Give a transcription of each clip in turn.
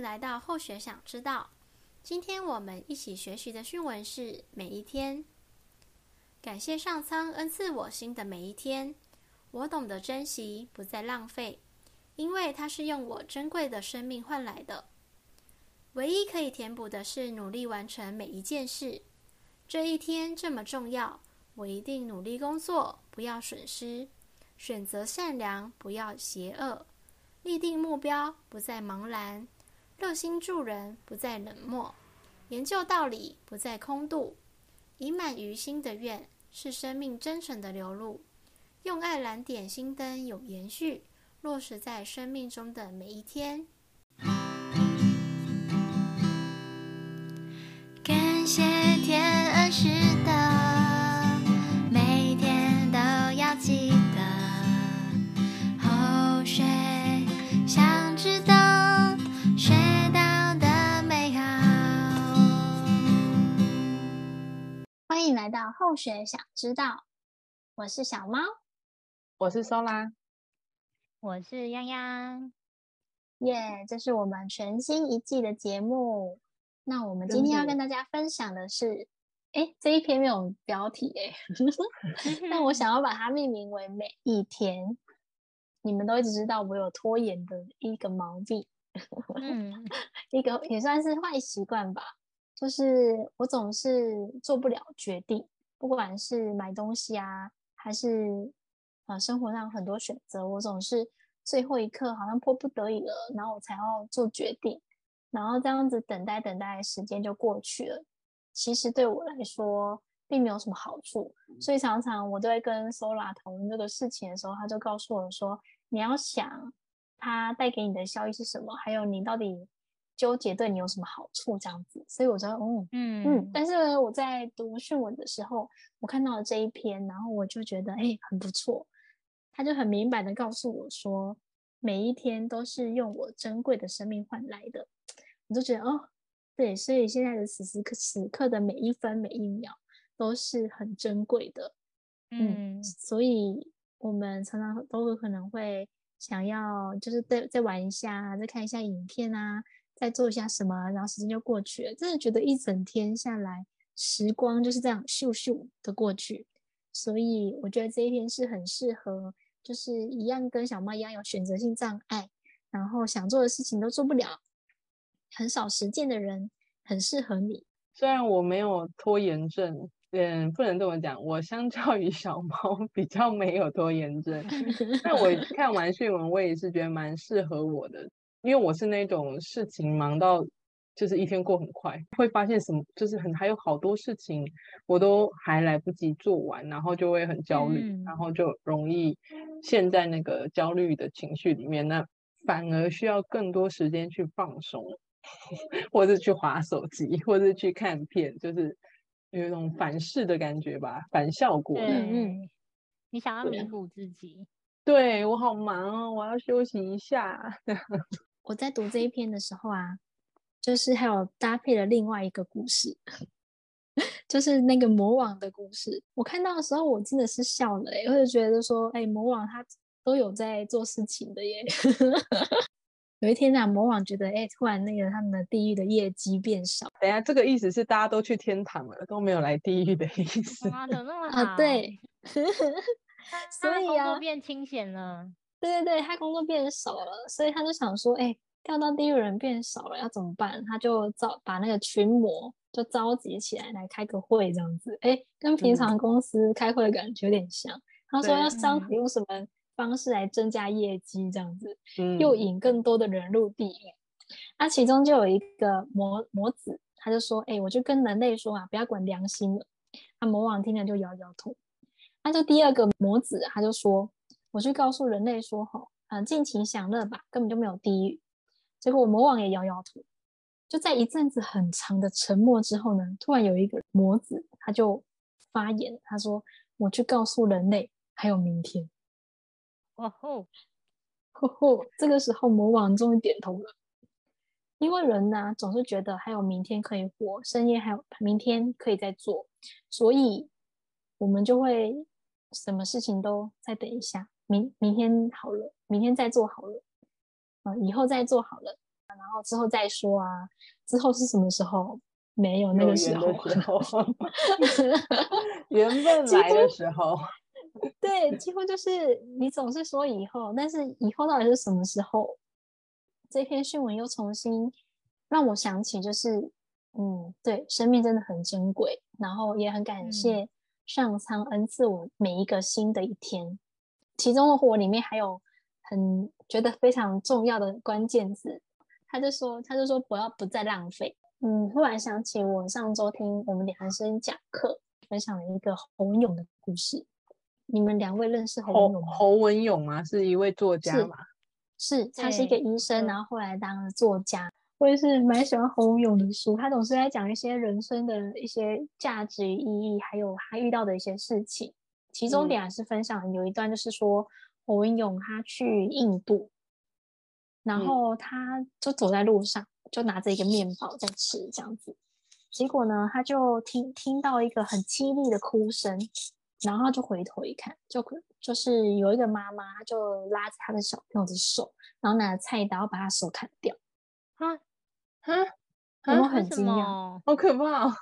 来到后学想知道。今天我们一起学习的训文是每一天。感谢上苍恩赐我新的每一天，我懂得珍惜，不再浪费，因为它是用我珍贵的生命换来的。唯一可以填补的是努力完成每一件事。这一天这么重要，我一定努力工作，不要损失；选择善良，不要邪恶；立定目标，不再茫然；热心助人，不再冷漠；研究道理，不再空度。以满于心的愿，是生命真诚的流露。用爱燃点心灯，有延续，落实在生命中的每一天。感谢天恩师欢迎来到后学想知道，我是小猫，我是 Sola，我是泱泱，耶！Yeah, 这是我们全新一季的节目。那我们今天要跟大家分享的是，哎，这一篇没有标题哎，但我想要把它命名为每一天。你们都一直知道我有拖延的一个毛病，嗯，一个也算是坏习惯吧。就是我总是做不了决定，不管是买东西啊，还是呃生活上很多选择，我总是最后一刻好像迫不得已了，然后我才要做决定，然后这样子等待等待时间就过去了。其实对我来说并没有什么好处，所以常常我都会跟 Sola 讨论这个事情的时候，他就告诉我说：“你要想它带给你的效益是什么，还有你到底。”纠结对你有什么好处？这样子，所以我觉得，嗯嗯嗯。但是我在读训文的时候，我看到了这一篇，然后我就觉得，哎，很不错。他就很明白的告诉我说，每一天都是用我珍贵的生命换来的。我就觉得，哦，对，所以现在的此时此刻的每一分每一秒都是很珍贵的。嗯，嗯，所以我们常常都有可能会想要，就是再再玩一下，再看一下影片啊。再做一下什么，然后时间就过去了。真的觉得一整天下来，时光就是这样咻咻的过去。所以我觉得这一天是很适合，就是一样跟小猫一样有选择性障碍，然后想做的事情都做不了，很少实践的人，很适合你。虽然我没有拖延症，嗯，不能这么讲，我相较于小猫 比较没有拖延症，但我看完训文，我也是觉得蛮适合我的。因为我是那种事情忙到，就是一天过很快，会发现什么就是很还有好多事情我都还来不及做完，然后就会很焦虑，嗯、然后就容易陷在那个焦虑的情绪里面。那反而需要更多时间去放松，或者去划手机，或者去看片，就是有一种反噬的感觉吧，反效果嗯。嗯，你想要弥补自己？对，对我好忙哦，我要休息一下。我在读这一篇的时候啊，就是还有搭配了另外一个故事，就是那个魔王的故事。我看到的时候，我真的是笑了，哎，我就觉得说，哎，魔王他都有在做事情的耶。有一天啊，魔王觉得，哎，突然那个他们的地狱的业绩变少。等下，这个意思是大家都去天堂了，都没有来地狱的意思。哇，怎么那么好？啊，对。所以啊，变清闲了。对对对，他工作变少了，所以他就想说，哎，掉到地狱人变少了，要怎么办？他就召把那个群魔就召集起来，来开个会，这样子，哎，跟平常公司开会的感觉有点像。嗯、他说要商讨用什么方式来增加业绩，这样子，嗯、又引更多的人入地狱。那、其中就有一个魔魔子，他就说，哎，我就跟人类说啊，不要管良心了。那魔王听了就摇摇头。那就第二个魔子，他就说。我去告诉人类说：“吼，嗯，尽情享乐吧，根本就没有地狱。”结果魔王也摇摇头。就在一阵子很长的沉默之后呢，突然有一个魔子他就发言，他说：“我去告诉人类，还有明天。”哦吼，吼吼！这个时候魔王终于点头了，因为人呢总是觉得还有明天可以活，深夜还有明天可以再做，所以我们就会什么事情都再等一下。明明天好了，明天再做好了，啊，以后再做好了，然后之后再说啊，之后是什么时候？没有那个时候，缘分来的时候，对，几乎就是你总是说以后，但是以后到底是什么时候？这篇讯文又重新让我想起，就是嗯，对，生命真的很珍贵，然后也很感谢上苍恩赐我每一个新的一天。嗯、其中的火里面还有很觉得非常重要的关键字，他就说，他就说不要不再浪费。嗯，突然想起我上周听我们两个人声讲课，分享了一个侯文咏的故事。你们两位认识侯文勇吗？侯文勇吗？是一位作家吗？是，他是一个医生，然后后来当了作家。我也是蛮喜欢侯文勇的书，他总是在讲一些人生的一些价值与意义，还有他遇到的一些事情。其中点还是分享有一段，就是说、嗯、侯文勇他去印度，然后他就走在路上。就拿着一个面包在吃，这样子，结果呢，他就听听到一个很凄厉的哭声，然后他就回头一看，就就是有一个妈妈，他就拉着他的小朋友的手，然后拿着菜刀把他手砍掉。啊啊，我们很惊讶，好可怕哦，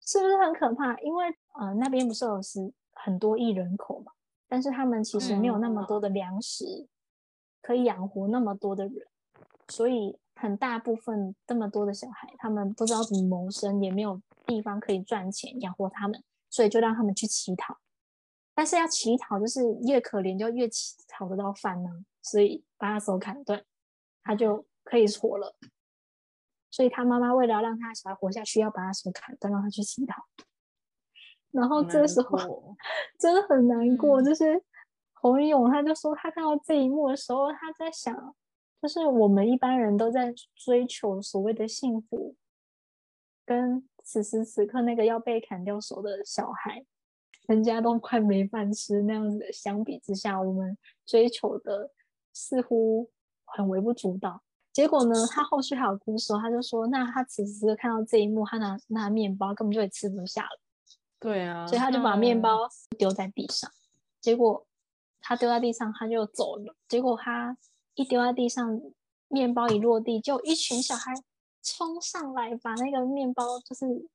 是不是很可怕？因为呃，那边不是有是很多亿人口嘛，但是他们其实没有那么多的粮食可以养活那么多的人，所以。很大部分这么多的小孩，他们不知道怎么谋生，也没有地方可以赚钱养活他们，所以就让他们去乞讨。但是要乞讨，就是越可怜就越乞讨得到饭呢，所以把他手砍断，他就可以活了。所以他妈妈为了让他小孩活下去，要把他手砍断，让他去乞讨。然后这时候 真的很难过，就是侯文咏他就说，他看到这一幕的时候，他在想。就是我们一般人都在追求所谓的幸福，跟此时此刻那个要被砍掉手的小孩，人家都快没饭吃那样子的相比之下，我们追求的似乎很微不足道。结果呢，他后续还有故事，他就说，那他此时看到这一幕，他拿那面包根本就也吃不下了。对啊，所以他就把面包丢在地上。结果他丢在地上，他就走了。结果他。一丢在地上，面包一落地，就一群小孩冲上来，把那个面包就是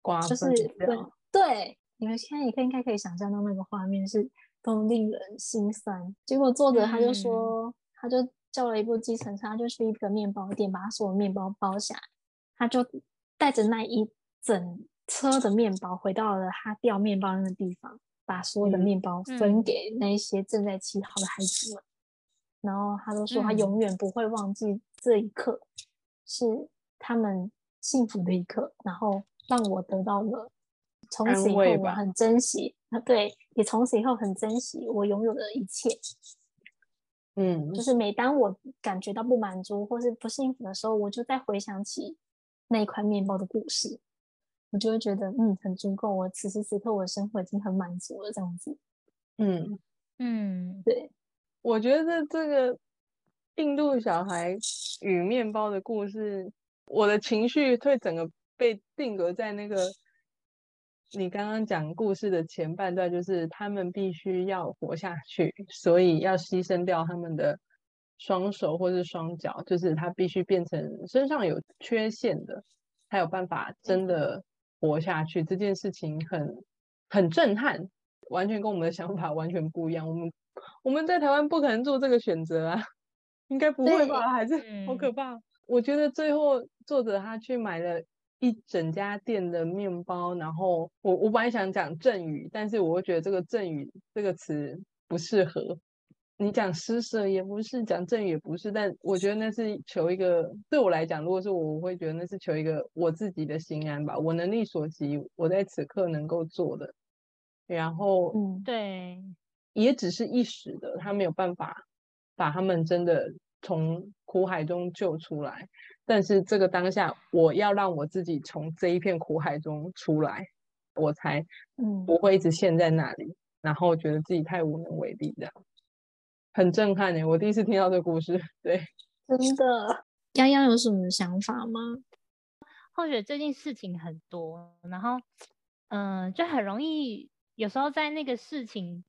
刮，就是对对，你们现在也可以应该可以想象到那个画面是多么令人心酸。结果作者他就说，嗯、他就叫了一部计程车，他就去一个面包店，把他所有面包包下来，他就带着那一整车的面包回到了他掉面包那个地方，把所有的面包分给那一些正在乞讨的孩子们。然后他都说他永远不会忘记这一刻，是他们幸福的一刻，然后让我得到了从此以后我很珍惜啊，对，也从此以后很珍惜我拥有的一切。嗯，就是每当我感觉到不满足或是不幸福的时候，我就再回想起那一块面包的故事，我就会觉得嗯很足够，我此时此刻我的生活已经很满足了，这样子。嗯嗯，对。我觉得这个印度小孩与面包的故事，我的情绪会整个被定格在那个你刚刚讲故事的前半段，就是他们必须要活下去，所以要牺牲掉他们的双手或是双脚，就是他必须变成身上有缺陷的，才有办法真的活下去。这件事情很很震撼，完全跟我们的想法完全不一样。我们。我们在台湾不可能做这个选择啊，应该不会吧？还是好可怕。我觉得最后作者他去买了一整家店的面包，然后我我本来想讲赠与，但是我会觉得这个赠与这个词不适合。你讲施舍也不是，讲赠与也不是，但我觉得那是求一个，对我来讲，如果是我，我会觉得那是求一个我自己的心安吧，我能力所及，我在此刻能够做的。然后，嗯，对。也只是一时的，他没有办法把他们真的从苦海中救出来。但是这个当下，我要让我自己从这一片苦海中出来，我才不会一直陷在那里，嗯、然后觉得自己太无能为力，这样很震撼耶！我第一次听到这个故事，对，真的。泱泱有什么想法吗？或许最近事情很多，然后嗯、呃，就很容易有时候在那个事情。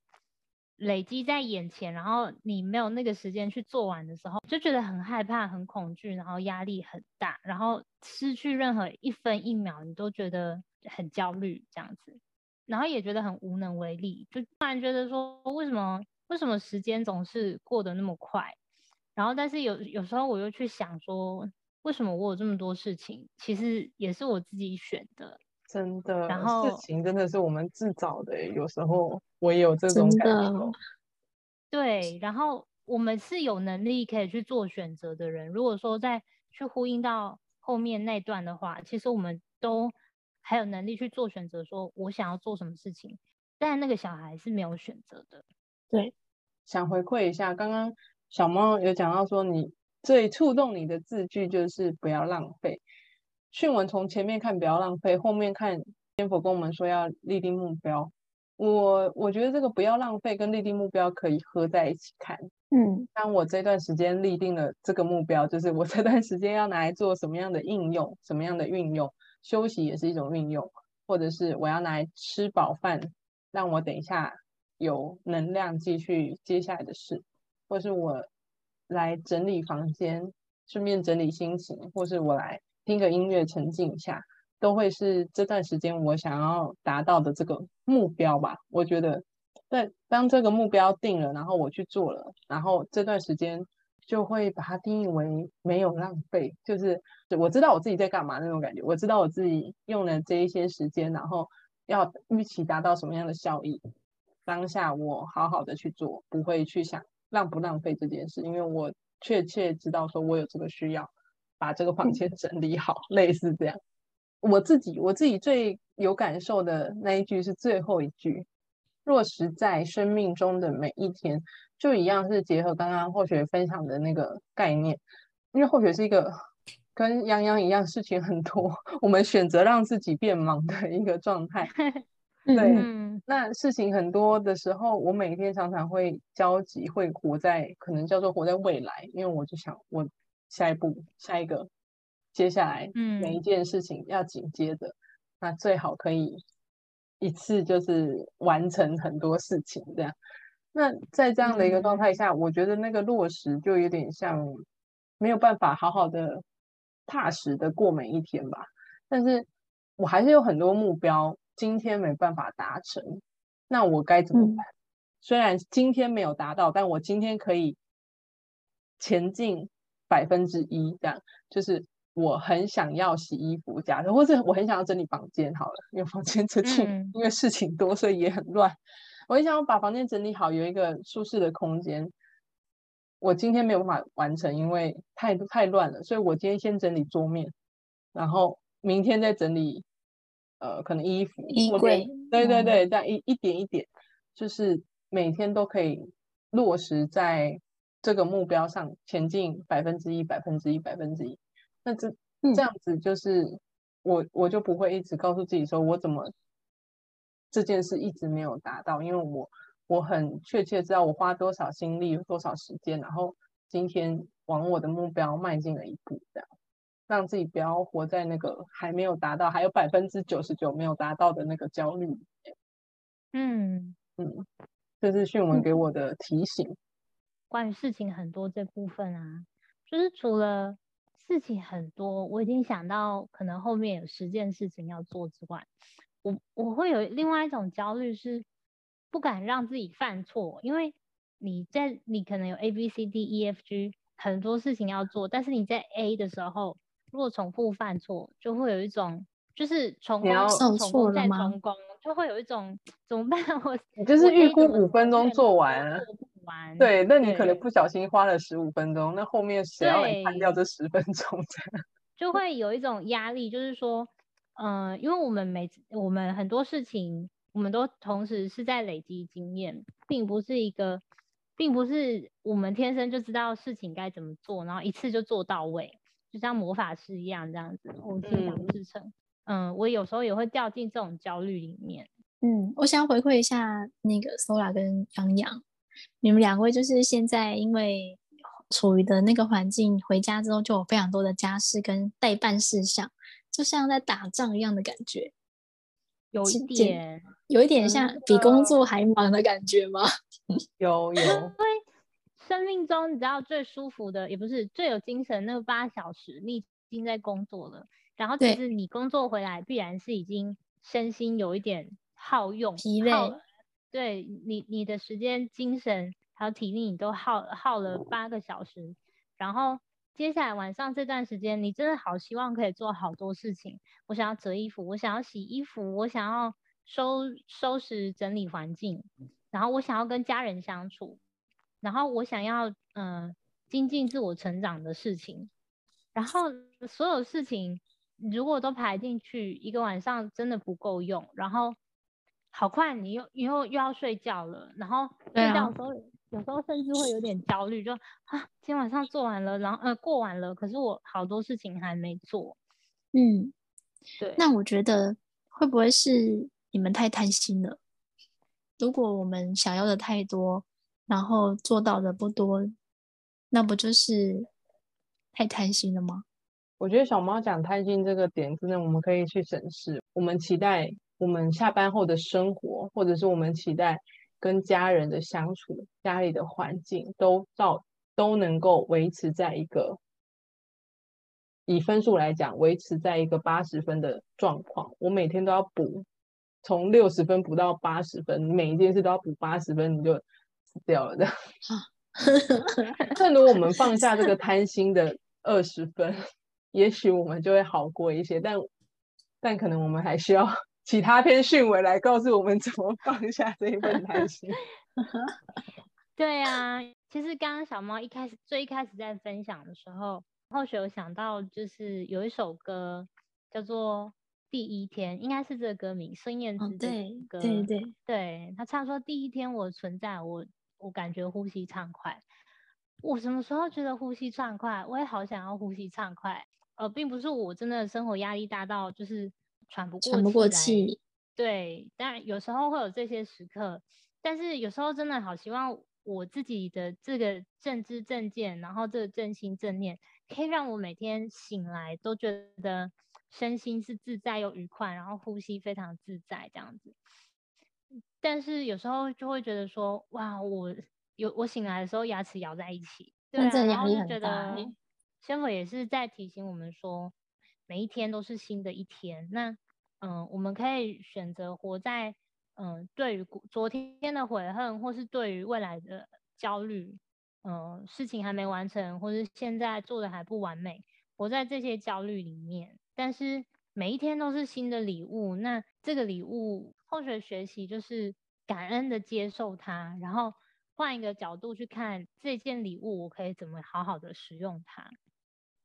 累积在眼前，然后你没有那个时间去做完的时候，就觉得很害怕、很恐惧，然后压力很大，然后失去任何一分一秒，你都觉得很焦虑这样子，然后也觉得很无能为力，就突然觉得说，为什么为什么时间总是过得那么快？然后但是有有时候我又去想说，为什么我有这么多事情，其实也是我自己选的。真的，然后事情真的是我们自找的。有时候我也有这种感受。对，然后我们是有能力可以去做选择的人。如果说再去呼应到后面那段的话，其实我们都还有能力去做选择，说我想要做什么事情。但那个小孩是没有选择的。对，想回馈一下，刚刚小猫有讲到说，你最触动你的字句就是不要浪费。训文从前面看不要浪费，后面看天佛跟我们说要立定目标。我我觉得这个不要浪费跟立定目标可以合在一起看。嗯，当我这段时间立定了这个目标，就是我这段时间要拿来做什么样的应用，什么样的运用，休息也是一种运用，或者是我要拿来吃饱饭，让我等一下有能量继续接下来的事，或是我来整理房间，顺便整理心情，或是我来。听个音乐，沉浸一下，都会是这段时间我想要达到的这个目标吧。我觉得，但当这个目标定了，然后我去做了，然后这段时间就会把它定义为没有浪费，就是我知道我自己在干嘛那种感觉。我知道我自己用了这一些时间，然后要预期达到什么样的效益。当下我好好的去做，不会去想浪不浪费这件事，因为我确切知道说我有这个需要。把这个房间整理好，嗯，类似这样。我自己我自己最有感受的那一句是最后一句：“落实在生命中的每一天。”就一样是结合刚刚或雪分享的那个概念，因为或雪是一个跟洋洋一样事情很多，我们选择让自己变忙的一个状态。对，嗯，那事情很多的时候，我每天常常会焦急，会活在可能叫做活在未来，因为我就想我。下一步，下一个，接下来，嗯每一件事情要紧接着，嗯，那最好可以一次就是完成很多事情，这样。那在这样的一个状态下，嗯，我觉得那个落实就有点像没有办法好好的踏实的过每一天吧。但是我还是有很多目标，今天没办法达成，那我该怎么办？嗯，虽然今天没有达到，但我今天可以前进。百分之一这样，就是我很想要洗衣服，假设，或者我很想要整理房间，好了，因为房间最近因为事情多，所以也很乱。我很想要把房间整理好，有一个舒适的空间。我今天没有办法完成，因为太太乱了，所以我今天先整理桌面，然后明天再整理，呃，可能衣服、衣柜。对对对，这样一一点一点，就是每天都可以落实在。这个目标上前进百分之一，百分之一，百分之一。那这这样子就是我我就不会一直告诉自己说我怎么这件事一直没有达到，因为我我很确切知道我花多少心力，多少时间，然后今天往我的目标迈进了一步，这样让自己不要活在那个还没有达到，还有百分之九十九没有达到的那个焦虑里面。嗯嗯，这是讯文给我的提醒。关于事情很多这部分啊，就是除了事情很多，我已经想到可能后面有十件事情要做之外，我我会有另外一种焦虑，是不敢让自己犯错，因为你在你可能有 A B C D E F G 很多事情要做，但是你在 A 的时候，如果重复犯错，就会有一种就是重功重功再重功，就会有一种怎么办？我你就是预估五分钟做完。完对，那你可能不小心花了十五分钟，那后面谁要来判掉这十分钟？就会有一种压力，就是说，嗯、呃，因为我们每次我们很多事情，我们都同时是在累积经验，并不是一个，并不是我们天生就知道事情该怎么做，然后一次就做到位，就像魔法师一样这样子，我心想事成。嗯、呃，我有时候也会掉进这种焦虑里面。嗯，我想要回馈一下那个 Sola 跟洋洋。你们两位就是现在因为处于的那个环境，回家之后就有非常多的家事跟待办事项，就像在打仗一样的感觉。有一点，有一点像比工作还忙的感觉吗？有 有，因为生命中你知道最舒服的，也不是最有精神那八小时，你已经在工作了。然后其实你工作回来，必然是已经身心有一点耗用、疲累。对你，你的时间、精神还有体力，你都耗耗了八个小时。然后接下来晚上这段时间，你真的好希望可以做好多事情。我想要折衣服，我想要洗衣服，我想要收收拾整理环境，然后我想要跟家人相处，然后我想要嗯、呃、精进自我成长的事情，然后所有事情。如果都排进去，一个晚上真的不够用。然后好快，你又以后又要睡觉了。然后睡觉的时候，啊、有时候甚至会有点焦虑，就啊，今天晚上做完了，然后呃过完了，可是我好多事情还没做。嗯，对。那我觉得会不会是你们太贪心了？如果我们想要的太多，然后做到的不多，那不就是太贪心了吗？我觉得小猫讲贪心这个点，真的我们可以去审视。我们期待我们下班后的生活，或者是我们期待跟家人的相处、家里的环境，都到都能够维持在一个以分数来讲，维持在一个八十分的状况。我每天都要补，从六十分补到八十分，每一件事都要补八十分，你就死掉了的。正如果我们放下这个贪心的二十分。也许我们就会好过一些，但但可能我们还需要 其他篇讯文来告诉我们怎么放下这一份贪心。对啊，其实刚刚小猫一开始最一开始在分享的时候，或许有想到就是有一首歌叫做《第一天》，应该是这个歌名，孙燕姿的歌。哦、对对对，对他唱说：“第一天我存在，我我感觉呼吸畅快。我什么时候觉得呼吸畅快？我也好想要呼吸畅快。”呃，并不是我真的生活压力大到就是喘不过气，喘不过气。对，当然有时候会有这些时刻，但是有时候真的好希望我自己的这个正知正见，然后这个正心正念，可以让我每天醒来都觉得身心是自在又愉快，然后呼吸非常自在这样子。但是有时候就会觉得说，哇，我有我醒来的时候牙齿咬在一起，对啊，这压力很大。仙佛也是在提醒我们说，每一天都是新的一天。那，嗯、呃，我们可以选择活在，嗯、呃，对于昨天的悔恨，或是对于未来的焦虑，嗯、呃，事情还没完成，或是现在做的还不完美，活在这些焦虑里面。但是每一天都是新的礼物。那这个礼物，后学学习就是感恩的接受它，然后换一个角度去看这件礼物，我可以怎么好好的使用它。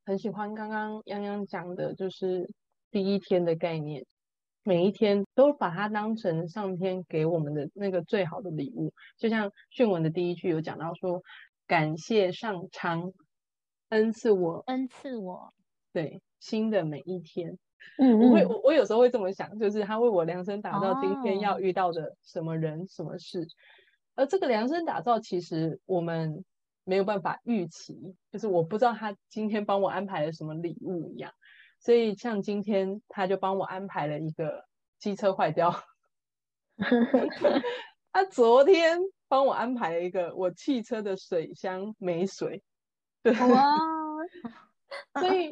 很喜欢刚刚洋洋讲的，就是第一天的概念，每一天都把它当成上天给我们的那个最好的礼物。就像讯文的第一句有讲到说，感谢上苍恩赐我，恩赐我，对，新的每一天。嗯，嗯，我会我我有时候会这么想，就是他为我量身打造今天要遇到的什么人、哦、什么事，而这个量身打造，其实我们。没有办法预期，就是我不知道他今天帮我安排了什么礼物一样，所以像今天他就帮我安排了一个机车坏掉，他昨天帮我安排了一个我汽车的水箱没水，对，哇，所以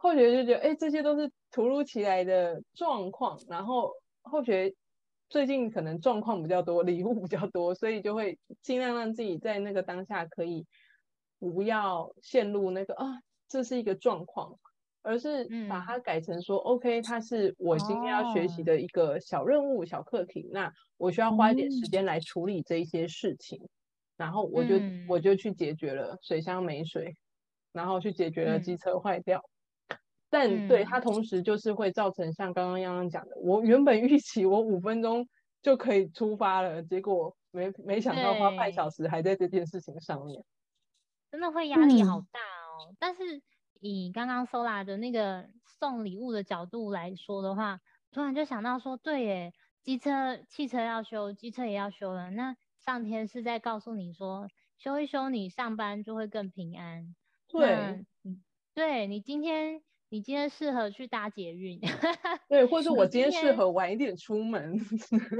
后学就觉得，哎，这些都是突如其来的状况，然后后学。最近可能状况比较多，礼物比较多，所以就会尽量让自己在那个当下可以不要陷入那个啊，这是一个状况，而是把它改成说、嗯、OK，它是我今天要学习的一个小任务、哦、小课题，那我需要花一点时间来处理这一些事情，嗯、然后我就、嗯、我就去解决了水箱没水，然后去解决了机车坏掉。嗯但对它同时就是会造成像刚刚央央讲的，我原本预期我五分钟就可以出发了，结果没没想到花半小时还在这件事情上面，真的会压力好大哦。嗯、但是以刚刚 Sola 的那个送礼物的角度来说的话，突然就想到说，对耶，机车、汽车要修，机车也要修了。那上天是在告诉你说，修一修，你上班就会更平安。对，对你今天。你今天适合去搭捷运，对，或者我今天适合晚一点出门，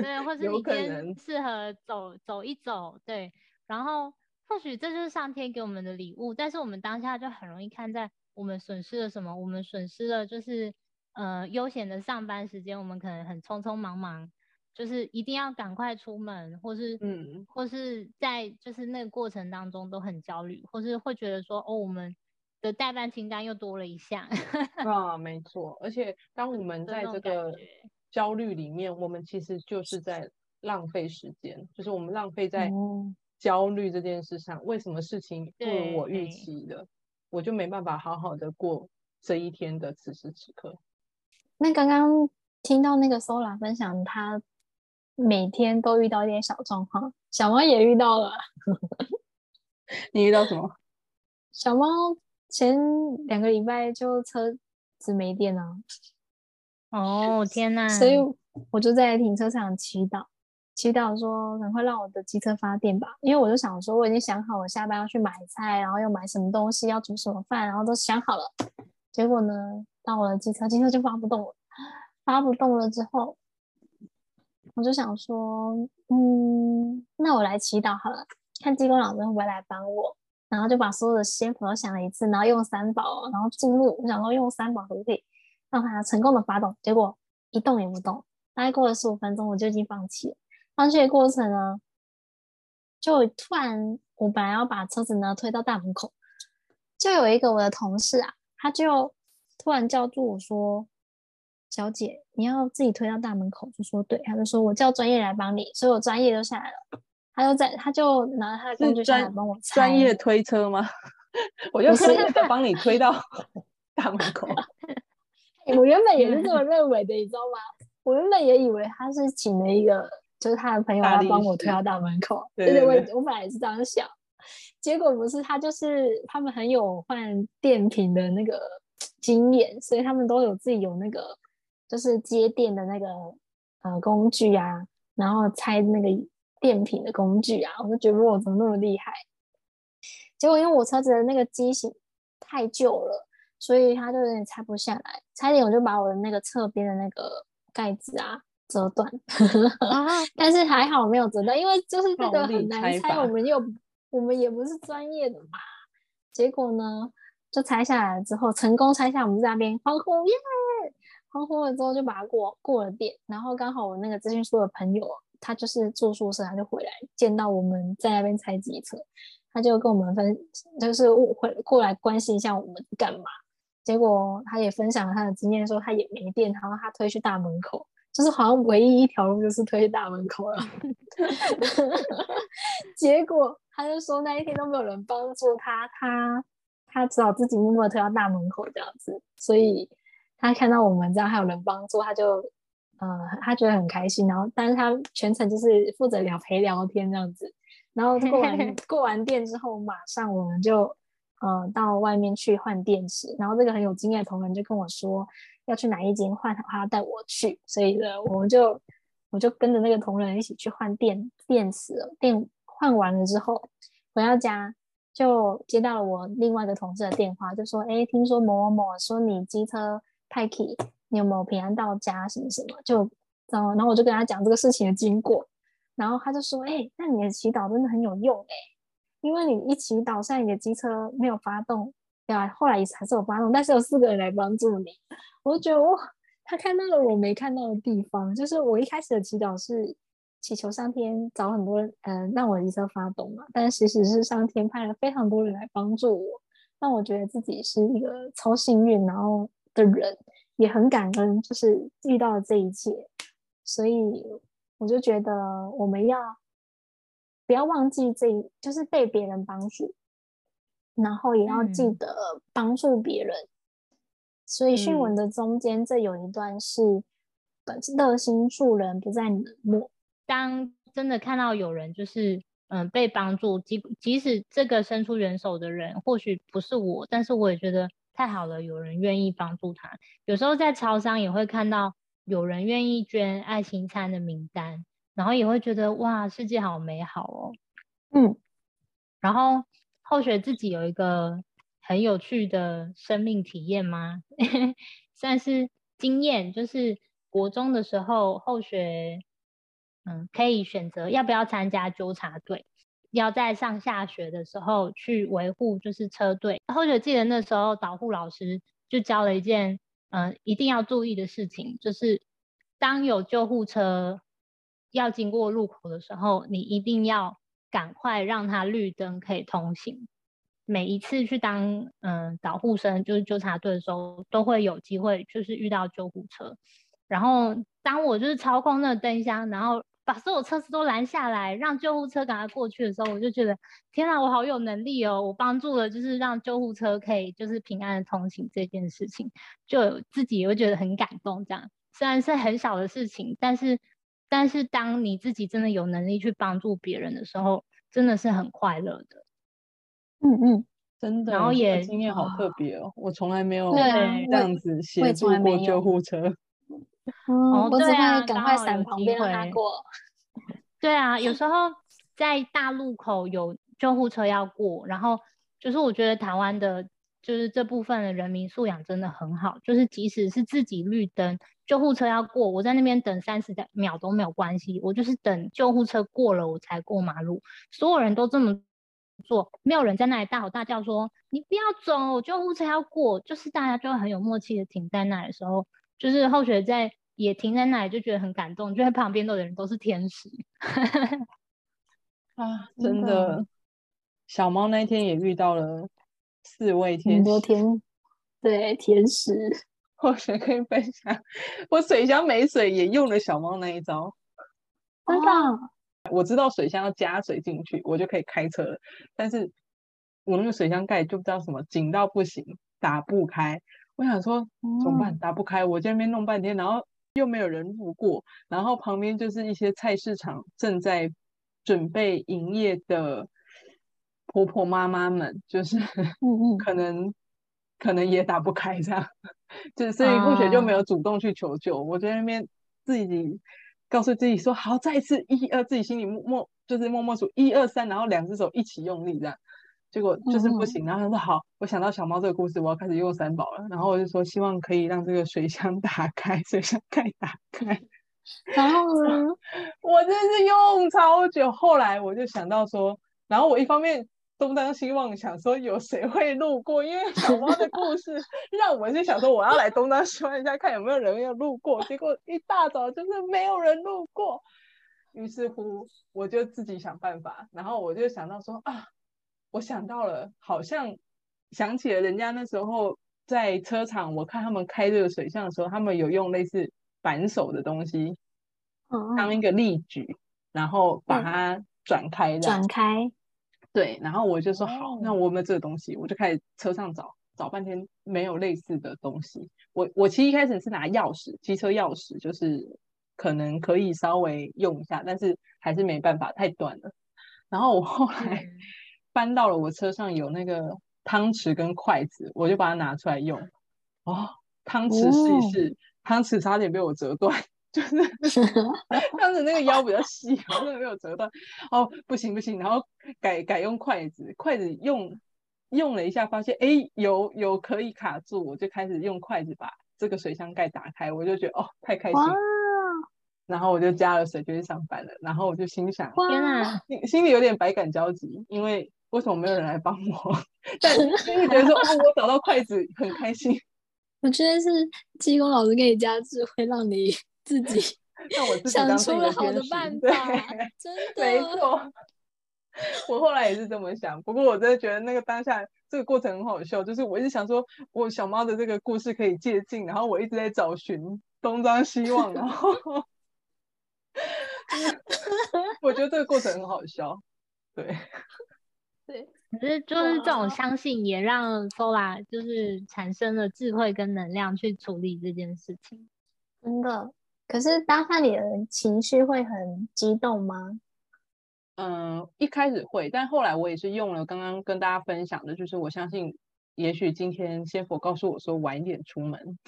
对，或 者你今天适合走走一走，对，然后或许这就是上天给我们的礼物，但是我们当下就很容易看在我们损失了什么，我们损失了就是呃悠闲的上班时间，我们可能很匆匆忙忙。就是一定要赶快出门，或是嗯，或是在就是那个过程当中都很焦虑，或是会觉得说哦，我们的代办清单又多了一项。啊，没错。而且当我们在这个焦虑里面，我们其实就是在浪费时间，就是我们浪费在焦虑这件事上。嗯、为什么事情不如我预期的，我就没办法好好的过这一天的此时此刻。那刚刚听到那个 Sola 分享他。每天都遇到一点小状况，小猫也遇到了。你遇到什么？小猫前两个礼拜就车子没电了。哦天哪！所以我就在停车场祈祷，祈祷说赶快让我的机车发电吧。因为我就想说，我已经想好我下班要去买菜，然后要买什么东西，要煮什么饭，然后都想好了。结果呢，到我的机车，机车就发不动了。发不动了之后。我就想说，嗯，那我来祈祷好了，看济公老人会不会来帮我。然后就把所有的仙佛都想了一次，然后用三宝，然后注入，我想说用三宝可不可以让它成功的发动？结果一动也不动。大概过了十五分钟，我就已经放弃了。放弃的过程呢，就突然我本来要把车子呢推到大门口，就有一个我的同事啊，他就突然叫住我说。小姐，你要自己推到大门口，就说对，他就说我叫专业来帮你，所以我专业就下来了，他就在，他就拿他的工具箱来帮我拆。专业推车吗？我就专业的帮你推到 大门口。我原本也是这么认为的，你知道吗？我原本也以为他是请了一个，就是他的朋友来帮我推到大门口。对对，对，我我本来也是这样想，结果不是，他就是他们很有换电瓶的那个经验，所以他们都有自己有那个。就是接电的那个呃工具啊，然后拆那个电瓶的工具啊，我就觉得我怎么那么厉害？结果因为我车子的那个机型太旧了，所以它就有点拆不下来，差点我就把我的那个侧边的那个盖子啊折断。啊、但是还好没有折断，因为就是这个很难拆，我们又我们也不是专业的嘛。结果呢，就拆下来之后成功拆下，我们在那边欢呼耶！欢呼了之后就把它过过了电，然后刚好我那个资讯处的朋友，他就是住宿舍，他就回来见到我们在那边拆机车，他就跟我们分，就是回过来关心一下我们干嘛。结果他也分享了他的经验，说他也没电，然后他推去大门口，就是好像唯一一条路就是推去大门口了。结果他就说那一天都没有人帮助他，他他只好自己默默推到大门口这样子，所以。他看到我们这样还有人帮助，他就，呃，他觉得很开心。然后，但是他全程就是负责聊陪聊天这样子。然后过完 过完电之后，马上我们就，呃，到外面去换电池。然后这个很有经验的同仁就跟我说要去哪一间换，他要带我去。所以呢，我们就我就跟着那个同仁一起去换电电池了。电换完了之后，回到家就接到了我另外一个同事的电话，就说：“哎，听说某某某说你机车。” Peggy，你有没有平安到家？什么什么？就，然后，然后我就跟他讲这个事情的经过，然后他就说：“哎、那你的祈祷真的很有用哎、因为你一祈祷，虽然你的机车没有发动，对吧？后来也还是有发动，但是有四个人来帮助你。我就觉得哇，他看到了我没看到的地方，就是我一开始的祈祷是祈求上天找很多人，嗯、让我的机车发动嘛，但其实是上天派了非常多人来帮助我，让我觉得自己是一个超幸运，然后。的人也很感恩，就是遇到了这一切，所以我就觉得我们要不要忘记这一，就是被别人帮助，然后也要记得帮助别人。嗯、所以训文的中间，这有一段是热心助人，不再冷漠。当真的看到有人就是嗯被帮助，即即使这个伸出援手的人或许不是我，但是我也觉得。太好了，有人愿意帮助他。有时候在超商也会看到有人愿意捐爱心餐的名单，然后也会觉得哇，世界好美好哦。嗯，然后后学自己有一个很有趣的生命体验吗？算是经验，就是国中的时候后学，嗯，可以选择要不要参加纠察队，要在上下学的时候去维护就是车队。后学记得那时候导护老师就教了一件，嗯，一定要注意的事情，就是当有救护车要经过路口的时候，你一定要赶快让它绿灯可以通行。每一次去当嗯导护生，就是纠察队的时候，都会有机会就是遇到救护车。然后当我就是操控那个灯箱，然后把所有车子都拦下来，让救护车赶快过去的时候，我就觉得天啊，我好有能力哦！我帮助了就是让救护车可以就是平安的通行这件事情，就自己也会觉得很感动。这样虽然是很小的事情，但是但是当你自己真的有能力去帮助别人的时候，真的是很快乐的。嗯嗯，真的，然后也经验好特别哦，我从来没有对这样子协助过救护车。哦，我只会赶快闪旁边让他过。对啊，有时 候在大路口有救护车要过，然后就是我觉得台湾的，就是这部分的人民素养真的很好，就是即使是自己绿灯，救护车要过，我在那边等三十秒都没有关系，我就是等救护车过了我才过马路，所有人都这么。做没有人在那里大吼大叫说，你不要走，救护车要过，就是大家就很有默契的停在那里的时候，就是后学在也停在那里就觉得很感动，就在旁边的人都是天使啊，真的。小猫那一天也遇到了四位 天使，很多天，对天使，或许可以分享，我水箱没水也用了小猫那一招，真的。哦我知道水箱要加水进去，我就可以开车了。但是我那个水箱盖就不知道什么紧到不行，打不开。我想说怎么办？打不开，我在那边弄半天，然后又没有人路过，然后旁边就是一些菜市场正在准备营业的婆婆妈妈们，就是可能可能也打不开这样，就所以后学就没有主动去求救。我在那边自己。告诉自己说好，再一次一二，自己心里默默就是默默数一二三，然后两只手一起用力这样，结果就是不行。嗯、然后他说好，我想到小猫这个故事，我要开始用三宝了。然后我就说希望可以让这个水箱打开，水箱盖打开。然后呢，我真是用超久。后来我就想到说，然后我一方面。东张西望，想说有谁会路过，因为小猫的故事让我就想说我要来东张西望一下，看有没有人要路过。结果一大早就是没有人路过，于是乎我就自己想办法。然后我就想到说啊，我想到了，好像想起了人家那时候在车厂，我看他们开这个水箱的时候，他们有用类似扳手的东西，当一个力矩，然后把它转开，转开。对，然后我就说好，那我们这个东西，我就开始车上找，找半天没有类似的东西。我我其实一开始是拿钥匙，机车钥匙，就是可能可以稍微用一下，但是还是没办法，太短了。然后我后来搬到了我车上有那个汤匙跟筷子，我就把它拿出来用。哦，汤匙试一试，汤匙差点被我折断。就是 汤匙那个腰比较细，真的没有折断。哦，不行不行，然后改改用筷子，筷子用用了一下，发现哎有有可以卡住，我就开始用筷子把这个水箱盖打开，我就觉得哦太开心。然后我就加了水就去上班了，然后我就心想天啊，心心里有点百感交集，因为为什么没有人来帮我？但心里觉得说哦我找到筷子很开心。我觉得是济公老师给你加智慧，让你。自己想出了好的办法，真的没错。我后来也是这么想，不过我真的觉得那个当下这个过程很好笑，就是我一直想说，我小猫的这个故事可以借鉴，然后我一直在找寻东张西望，然后我觉得这个过程很好笑，对对，可是就是这种相信也让 Sola 就是产生了智慧跟能量去处理这件事情，真的。可是当下你的情绪会很激动吗？嗯，一开始会，但后来我也是用了刚刚跟大家分享的，就是我相信，也许今天仙佛告诉我说晚一点出门，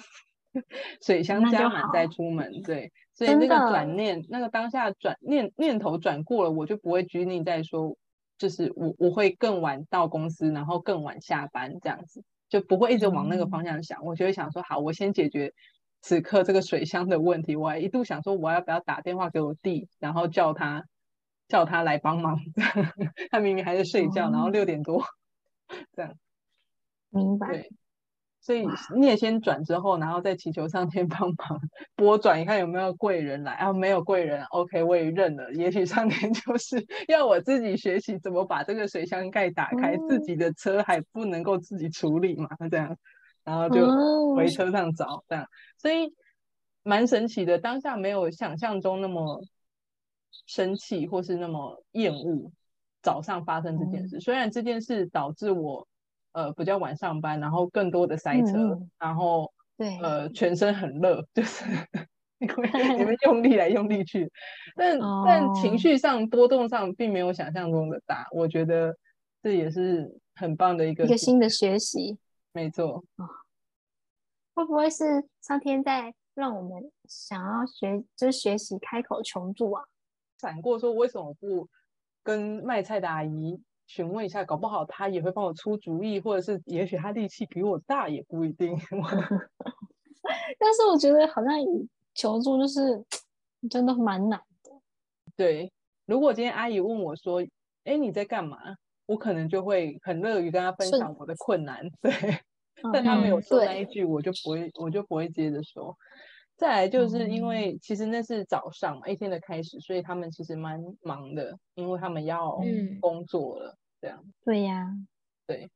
水箱加满再出门，对，所以那个转念，那个当下转念念头转过了，我就不会拘泥在说，就是我我会更晚到公司，然后更晚下班这样子，就不会一直往那个方向想。嗯、我就会想说，好，我先解决此刻这个水箱的问题。我还一度想说，我要不要打电话给我弟，然后叫他叫他来帮忙。他明明还在睡觉，嗯、然后六点多 这样。明白。对。所以你也先转之后，然后再祈求上天帮忙拨转，你看有没有贵人来。啊，没有贵人，OK，我也认了。也许上天就是 要我自己学习怎么把这个水箱盖打开，嗯、自己的车还不能够自己处理嘛，这样，然后就回车上找这样。所以蛮神奇的，当下没有想象中那么生气或是那么厌恶早上发生这件事。嗯、虽然这件事导致我。呃，比较晚上班，然后更多的塞车，嗯、然后对，呃，全身很热，就是 因为 你们用力来用力去，但、哦、但情绪上波动上并没有想象中的大，我觉得这也是很棒的一个一个新的学习，没错。哦，会不会是上天在让我们想要学，就是学习开口求助啊？闪过说为什么不跟卖菜的阿姨？询问一下，搞不好他也会帮我出主意，或者是也许他力气比我大，也不一定。但是我觉得好像求助就是真的蛮难的。对，如果今天阿姨问我说：“哎，你在干嘛？”我可能就会很乐于跟她分享我的困难。对，嗯、但他没有说那一句，我就不会，我就不会接着说。再来就是因为其实那是早上嘛，一天的开始，所以他们其实蛮忙的，因为他们要工作了，嗯、这样。对呀，对。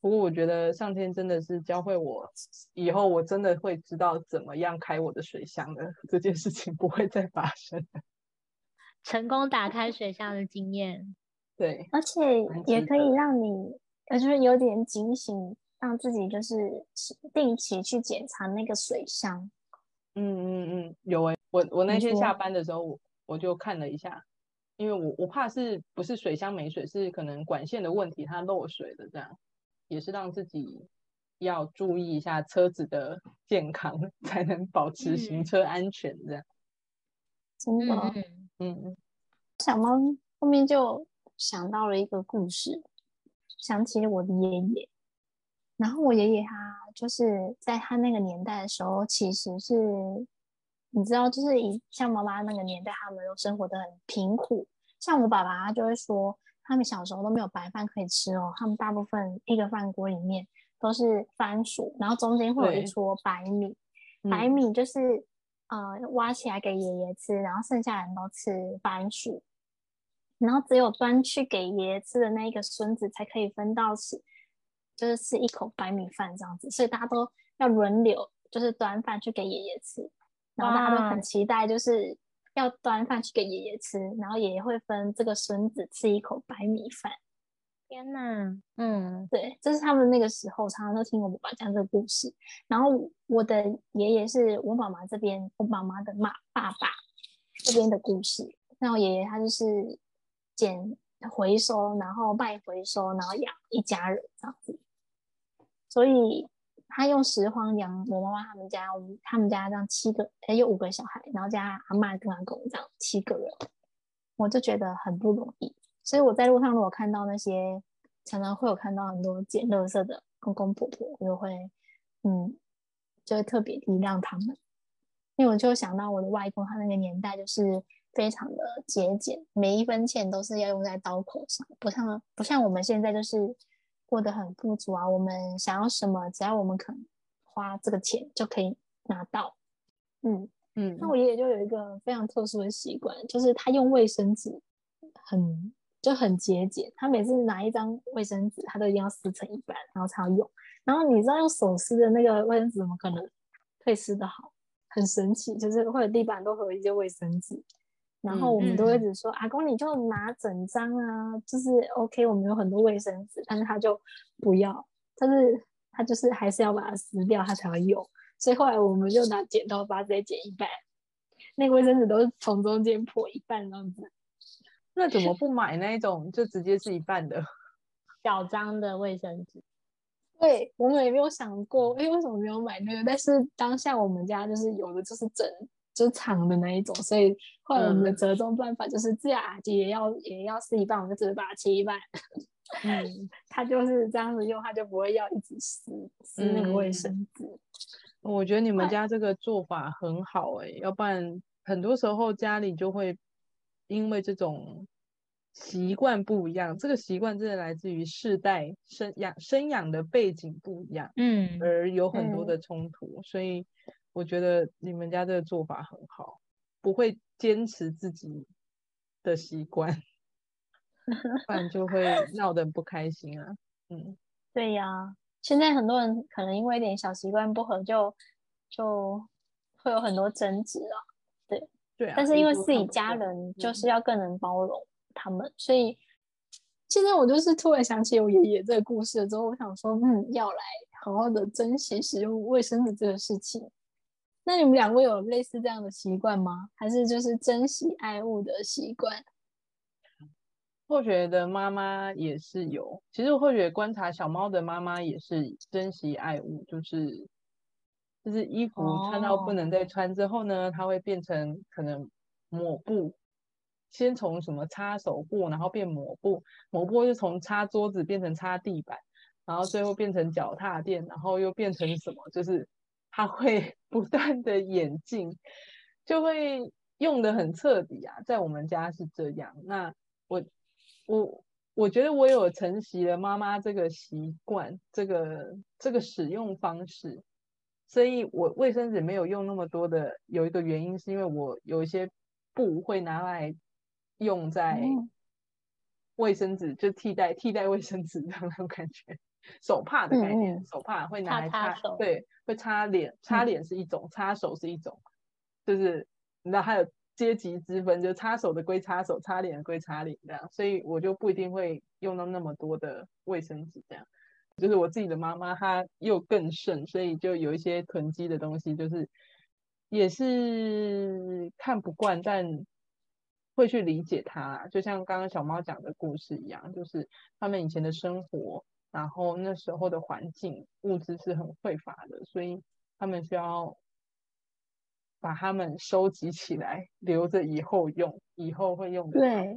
不过我觉得上天真的是教会我，以后我真的会知道怎么样开我的水箱的，这件事情不会再发生。成功打开水箱的经验，对，而且也可以让你，呃，就是有点警醒，让自己就是定期去检查那个水箱。嗯嗯嗯，有哎、欸，我我那天下班的时候，我我就看了一下，因为我我怕是不是水箱没水，是可能管线的问题，它漏水了这样，也是让自己要注意一下车子的健康，才能保持行车安全这样。真的，嗯嗯，小猫后面就想到了一个故事，想起了我的爷爷。然后我爷爷他就是在他那个年代的时候，其实是你知道，就是以像妈妈那个年代，他们都生活的很贫苦。像我爸爸，他就会说，他们小时候都没有白饭可以吃哦，他们大部分一个饭锅里面都是番薯，然后中间会有一撮白米，白米就是、嗯、呃挖起来给爷爷吃，然后剩下人都吃番薯，然后只有端去给爷爷吃的那一个孙子才可以分到吃。就是吃一口白米饭这样子，所以大家都要轮流，就是端饭去给爷爷吃，然后大家都很期待，就是要端饭去给爷爷吃，然后爷爷会分这个孙子吃一口白米饭。天呐，嗯，对，这是他们那个时候常常都听我爸爸讲这个故事。然后我的爷爷是我妈妈这边，我妈妈的妈爸爸这边的故事。那我爷爷他就是捡回收，然后卖回收，然后养一家人这样子。所以他用拾荒养我妈妈他们家，他们家这样七个，哎，有五个小孩，然后加阿嬷跟阿公这样七个人，我就觉得很不容易。所以我在路上如果看到那些常常会有看到很多捡垃圾的公公婆婆，我就会嗯，就会特别体谅他们，因为我就想到我的外公，他那个年代就是非常的节俭，每一分钱都是要用在刀口上，不像不像我们现在就是。过得很富足啊！我们想要什么，只要我们肯花这个钱就可以拿到。嗯嗯，那我爷爷就有一个非常特殊的习惯，就是他用卫生纸很就很节俭。他每次拿一张卫生纸，他都一定要撕成一半，然后才要用。然后你知道用手撕的那个卫生纸怎么可能会撕得好？很神奇，就是会有地板都会有一些卫生纸。然后我们都会一直说，阿公你就拿整张啊，就是 OK，我们有很多卫生纸，但是他就不要，但是他就是还是要把它撕掉，他才会用。所以后来我们就拿剪刀把它直接剪一半，那个卫生纸都是从中间破一半这样子。那怎么不买那一种就直接是一半的 小张的卫生纸？对，我们也没有想过，哎，为什么没有买那个？但是当下我们家就是有的就是整就长的那一种，所以后来我们的折中办法就是自牙机也要、嗯、也要撕一半，我们就只是把它切一半。嗯，他就是这样子用，他就不会要一直撕撕那个卫生纸。嗯我觉得你们家这个做法很好哎、欸，要不然很多时候家里就会因为这种习惯不一样，这个习惯真的来自于世代生养生养的背景不一样，嗯，而有很多的冲突，嗯、所以我觉得你们家这个做法很好，不会坚持自己的习惯，不然就会闹得不开心啊，嗯，对呀。现在很多人可能因为一点小习惯不合就，就就会有很多争执啊。对对啊。但是因为自己家人就是要更能包容他们，嗯、所以现在我就是突然想起我爷爷这个故事了之后，我想说，嗯，要来好好的珍惜使用卫生纸这个事情。那你们两位有类似这样的习惯吗？还是就是珍惜爱物的习惯？或觉的妈妈也是有，其实或许观察小猫的妈妈也是珍惜爱物，就是就是衣服穿到不能再穿之后呢，它会变成可能抹布，先从什么擦手布，然后变抹布，抹布就从擦桌子变成擦地板，然后最后变成脚踏垫，然后又变成什么，就是它会不断的演进，就会用的很彻底啊，在我们家是这样，那我。我我觉得我有承袭了妈妈这个习惯，这个这个使用方式，所以我卫生纸没有用那么多的，有一个原因是因为我有一些布会拿来用在卫生纸，就替代替代卫生纸的那种感觉，手帕的概念，嗯、手帕会拿来擦，擦手，对，会擦脸，擦脸是一种，擦手是一种，就是你知道还有。阶级之分，就擦手的归擦手，擦脸的归擦脸，这样，所以我就不一定会用到那么多的卫生纸，这样。就是我自己的妈妈，她又更甚，所以就有一些囤积的东西，就是也是看不惯，但会去理解她。就像刚刚小猫讲的故事一样，就是他们以前的生活，然后那时候的环境物质是很匮乏的，所以他们需要。把它们收集起来，留着以后用，以后会用的。对，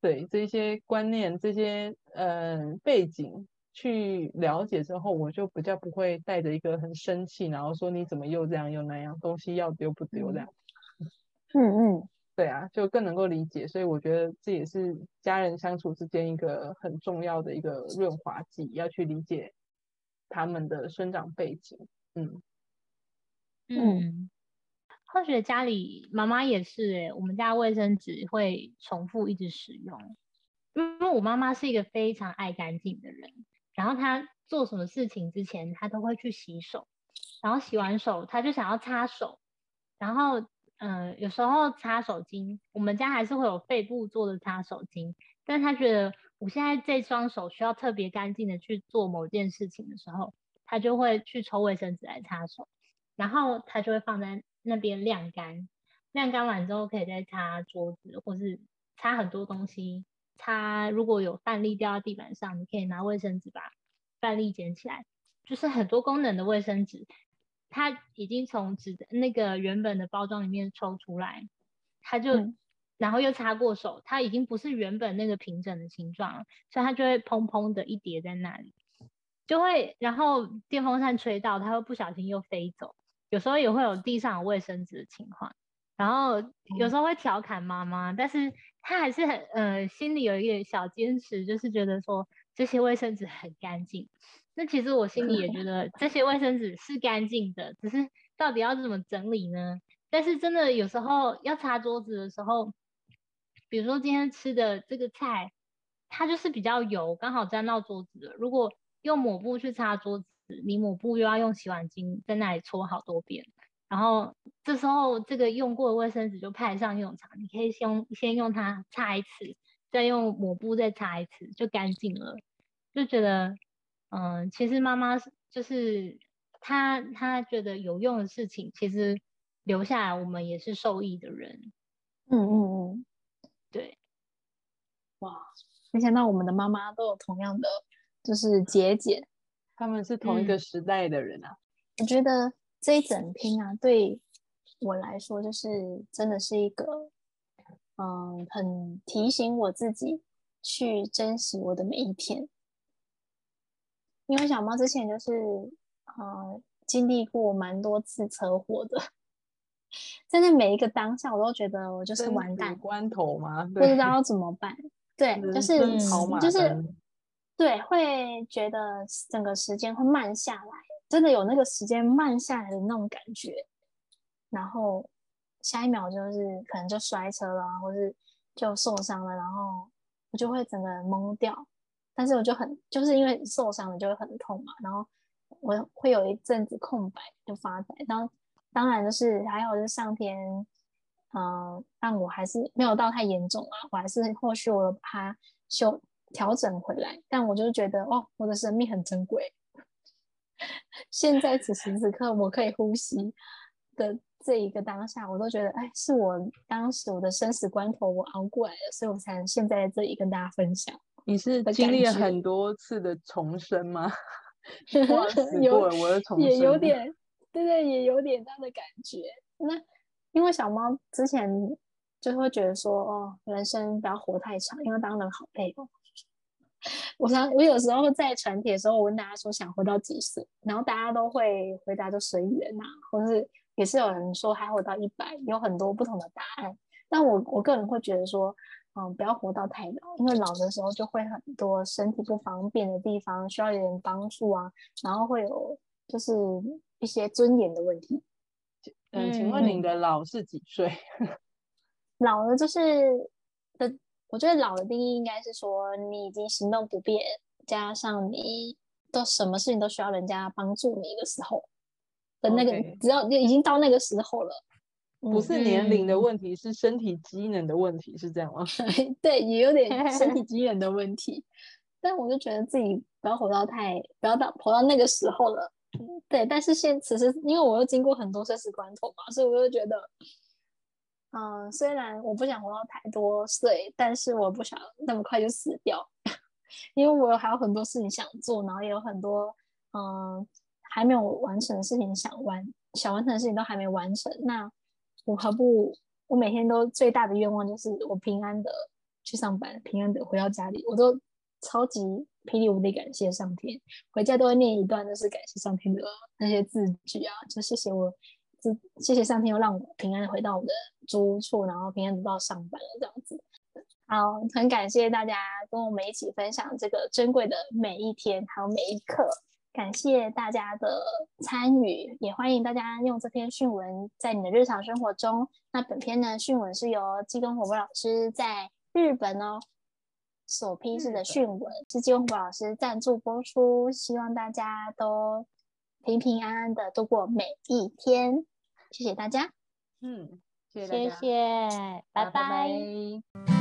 对这些观念、这些嗯、呃、背景去了解之后，我就比较不会带着一个很生气，然后说你怎么又这样又那样，东西要丢不丢这样。嗯嗯，对啊，就更能够理解，所以我觉得这也是家人相处之间一个很重要的一个润滑剂，要去理解他们的生长背景。嗯嗯。或许家里妈妈也是诶、欸，我们家卫生纸会重复一直使用，因为我妈妈是一个非常爱干净的人，然后她做什么事情之前，她都会去洗手，然后洗完手，她就想要擦手，然后嗯、有时候擦手巾，我们家还是会有背部做的擦手巾，但是她觉得我现在这双手需要特别干净的去做某件事情的时候，他就会去抽卫生纸来擦手，然后他就会放在。那边晾干，晾干完之后可以再擦桌子，或是擦很多东西。擦如果有饭粒掉到地板上，你可以拿卫生纸把饭粒捡起来。就是很多功能的卫生纸，它已经从纸的那个原本的包装里面抽出来，它就、嗯、然后又擦过手，它已经不是原本那个平整的形状了，所以它就会砰砰的一叠在那里，就会然后电风扇吹到，它会不小心又飞走。有时候也会有地上有卫生纸的情况，然后有时候会调侃妈妈，但是他还是很呃心里有一点小坚持，就是觉得说这些卫生纸很干净。那其实我心里也 觉得这些卫生纸是干净的，只是到底要怎么整理呢？但是真的有时候要擦桌子的时候，比如说今天吃的这个菜，它就是比较油，刚好沾到桌子了。如果用抹布去擦桌子。你抹布又要用洗碗巾在那里搓好多遍，然后这时候这个用过的卫生纸就派上用场，你可以先用先用它擦一次，再用抹布再擦一次，就干净了。就觉得，嗯，其实妈妈就是她，她觉得有用的事情，其实留下来我们也是受益的人。嗯嗯嗯，对。哇，没想到我们的妈妈都有同样的，就是节俭。他们是同一个时代的人啊！嗯、我觉得这一整篇啊，对我来说，就是真的是一个，嗯，很提醒我自己去珍惜我的每一天。因为小猫之前就是，呃，经历过蛮多次车祸的，在那每一个当下，我都觉得我就是完蛋关头嘛，不知道要怎么办。对，就是就是，对，会觉得整个时间会慢下来，真的有那个时间慢下来的那种感觉。然后下一秒就是可能就摔车了，或是就受伤了，然后我就会整个懵掉。但是我就很就是因为受伤了就会很痛嘛，然后我会有一阵子空白就发呆。然后当然就是还好，是上天，嗯、呃，让我还是没有到太严重啊，我还是后续我把它修调整回来。但我就觉得哦，我的生命很珍贵。现在此时此刻我可以呼吸的。这一个当下，我都觉得，哎，是我当时我的生死关头，我熬过来了，所以我才现在这里跟大家分享。你是经历了很多次的重生吗？有，我的重生也有点，对对，也有点这样的感觉。那因为小猫之前就会觉得说，哦，人生不要活太长，因为当人好累哦。我想，我有时候在传帖的时候，我问大家说想活到几岁，然后大家都会回答就随缘呐，或是。也是有人说还活到一百，有很多不同的答案。但我我个人会觉得说，嗯，不要活到太老，因为老的时候就会很多身体不方便的地方，需要有人帮助啊，然后会有就是一些尊严的问题。嗯，请问你的老是几岁？老了就是的，我觉得老的定义应该是说你已经行动不便，加上你都什么事情都需要人家帮助你的时候。的那个.只要已经到那个时候了，不是年龄的问题，嗯、是身体机能的问题，是这样吗？对，也有点 身体机能的问题。但我就觉得自己不要活到太，不要到活到那个时候了。对，但是现此时，因为我又经过很多生死关头嘛，所以我就觉得，嗯、呃，虽然我不想活到太多岁，但是我不想那么快就死掉，因为我还有很多事情想做，然后也有很多，嗯、呃。还没有完成的事情想完，想完成的事情都还没完成，那我何不？我每天都最大的愿望就是我平安的去上班，平安的回到家里，我都超级霹雳无敌感谢上天，回家都会念一段，就是感谢上天的那些字句啊，就谢谢我，就谢谢上天又让我平安回到我的住处，然后平安的到上班了这样子。好，很感谢大家跟我们一起分享这个珍贵的每一天，还有每一刻。感谢大家的参与，也欢迎大家用这篇讯文在你的日常生活中。那本篇呢，讯文是由基根活泼老师在日本哦所批示的讯文，是基根活泼老师赞助播出。希望大家都平平安安的度过每一天。谢谢大家。嗯，谢谢大家，谢谢，拜拜。拜拜。